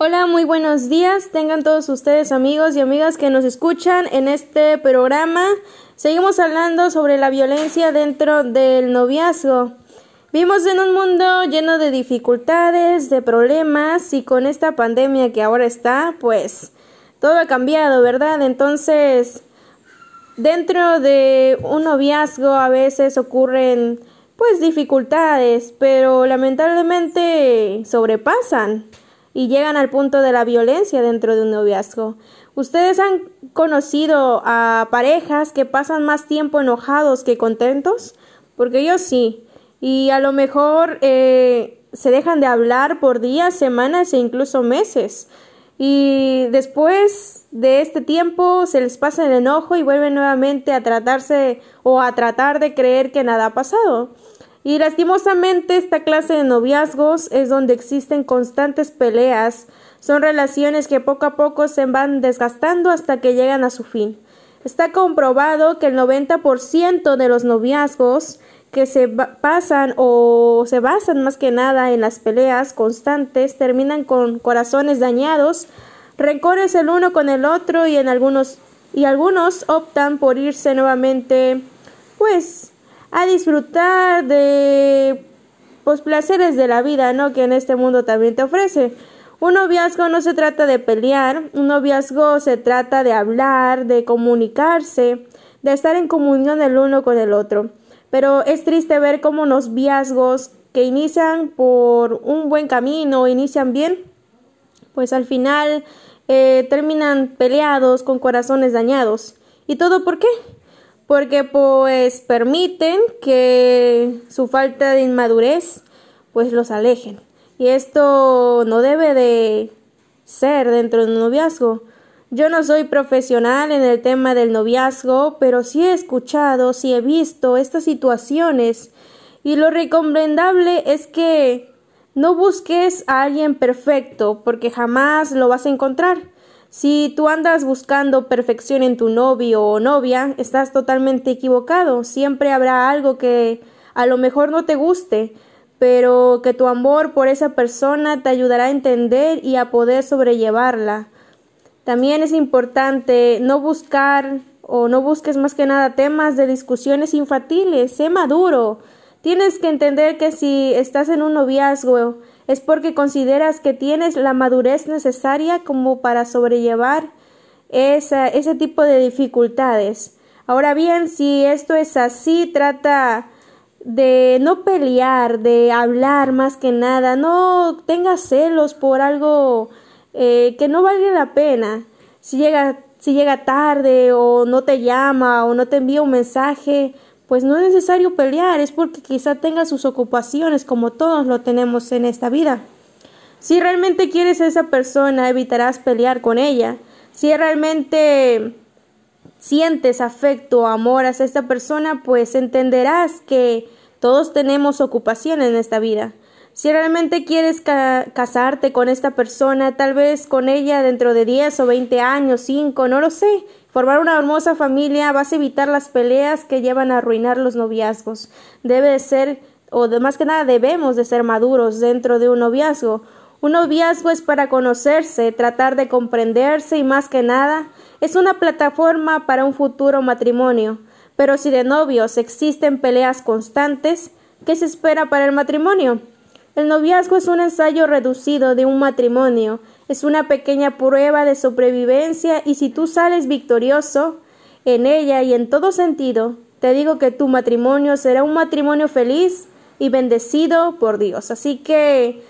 Hola, muy buenos días. Tengan todos ustedes amigos y amigas que nos escuchan en este programa. Seguimos hablando sobre la violencia dentro del noviazgo. Vivimos en un mundo lleno de dificultades, de problemas y con esta pandemia que ahora está, pues todo ha cambiado, ¿verdad? Entonces, dentro de un noviazgo a veces ocurren pues dificultades, pero lamentablemente sobrepasan y llegan al punto de la violencia dentro de un noviazgo. ¿Ustedes han conocido a parejas que pasan más tiempo enojados que contentos? Porque yo sí. Y a lo mejor eh, se dejan de hablar por días, semanas e incluso meses. Y después de este tiempo se les pasa el enojo y vuelven nuevamente a tratarse o a tratar de creer que nada ha pasado. Y lastimosamente esta clase de noviazgos es donde existen constantes peleas, son relaciones que poco a poco se van desgastando hasta que llegan a su fin. Está comprobado que el 90% de los noviazgos que se pasan o se basan más que nada en las peleas constantes terminan con corazones dañados, rencores el uno con el otro y en algunos y algunos optan por irse nuevamente pues a disfrutar de los placeres de la vida, ¿no? Que en este mundo también te ofrece. Un noviazgo no se trata de pelear, un noviazgo se trata de hablar, de comunicarse, de estar en comunión el uno con el otro. Pero es triste ver cómo los noviazgos que inician por un buen camino, inician bien, pues al final eh, terminan peleados con corazones dañados. ¿Y todo por qué? Porque pues permiten que su falta de inmadurez pues los alejen. Y esto no debe de ser dentro de un noviazgo. Yo no soy profesional en el tema del noviazgo, pero sí he escuchado, sí he visto estas situaciones y lo recomendable es que no busques a alguien perfecto porque jamás lo vas a encontrar. Si tú andas buscando perfección en tu novio o novia, estás totalmente equivocado. Siempre habrá algo que a lo mejor no te guste, pero que tu amor por esa persona te ayudará a entender y a poder sobrellevarla. También es importante no buscar o no busques más que nada temas de discusiones infantiles. Sé maduro. Tienes que entender que si estás en un noviazgo es porque consideras que tienes la madurez necesaria como para sobrellevar ese tipo de dificultades. Ahora bien, si esto es así, trata de no pelear, de hablar más que nada, no tengas celos por algo eh, que no valga la pena. Si llega, si llega tarde o no te llama o no te envía un mensaje, pues no es necesario pelear, es porque quizá tenga sus ocupaciones como todos lo tenemos en esta vida. Si realmente quieres a esa persona, evitarás pelear con ella. Si realmente sientes afecto o amor hacia esta persona, pues entenderás que todos tenemos ocupaciones en esta vida. Si realmente quieres casarte con esta persona, tal vez con ella dentro de 10 o 20 años, 5, no lo sé, formar una hermosa familia, vas a evitar las peleas que llevan a arruinar los noviazgos. Debe de ser, o de más que nada debemos de ser maduros dentro de un noviazgo. Un noviazgo es para conocerse, tratar de comprenderse y más que nada es una plataforma para un futuro matrimonio. Pero si de novios existen peleas constantes, ¿qué se espera para el matrimonio? El noviazgo es un ensayo reducido de un matrimonio, es una pequeña prueba de sobrevivencia y si tú sales victorioso en ella y en todo sentido, te digo que tu matrimonio será un matrimonio feliz y bendecido por Dios. Así que,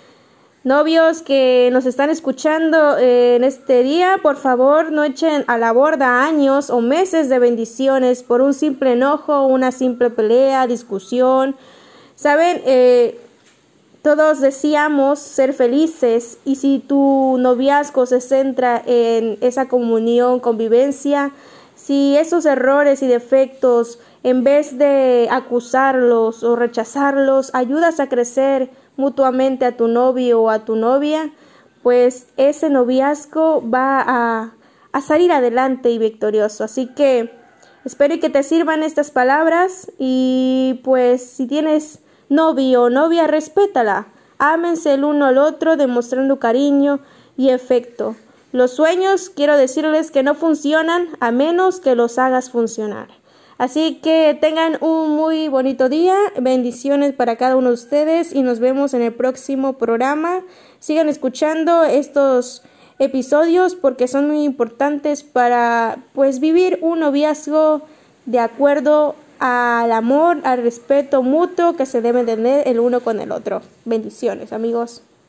novios que nos están escuchando eh, en este día, por favor no echen a la borda años o meses de bendiciones por un simple enojo, una simple pelea, discusión. Saben, eh, todos deseamos ser felices y si tu noviazgo se centra en esa comunión, convivencia, si esos errores y defectos, en vez de acusarlos o rechazarlos, ayudas a crecer mutuamente a tu novio o a tu novia, pues ese noviazgo va a, a salir adelante y victorioso. Así que espero que te sirvan estas palabras y pues si tienes novio o novia, respétala. Ámense el uno al otro demostrando cariño y efecto. Los sueños, quiero decirles que no funcionan a menos que los hagas funcionar. Así que tengan un muy bonito día, bendiciones para cada uno de ustedes y nos vemos en el próximo programa. Sigan escuchando estos episodios porque son muy importantes para pues vivir un noviazgo de acuerdo al amor, al respeto mutuo que se debe tener el uno con el otro. Bendiciones, amigos.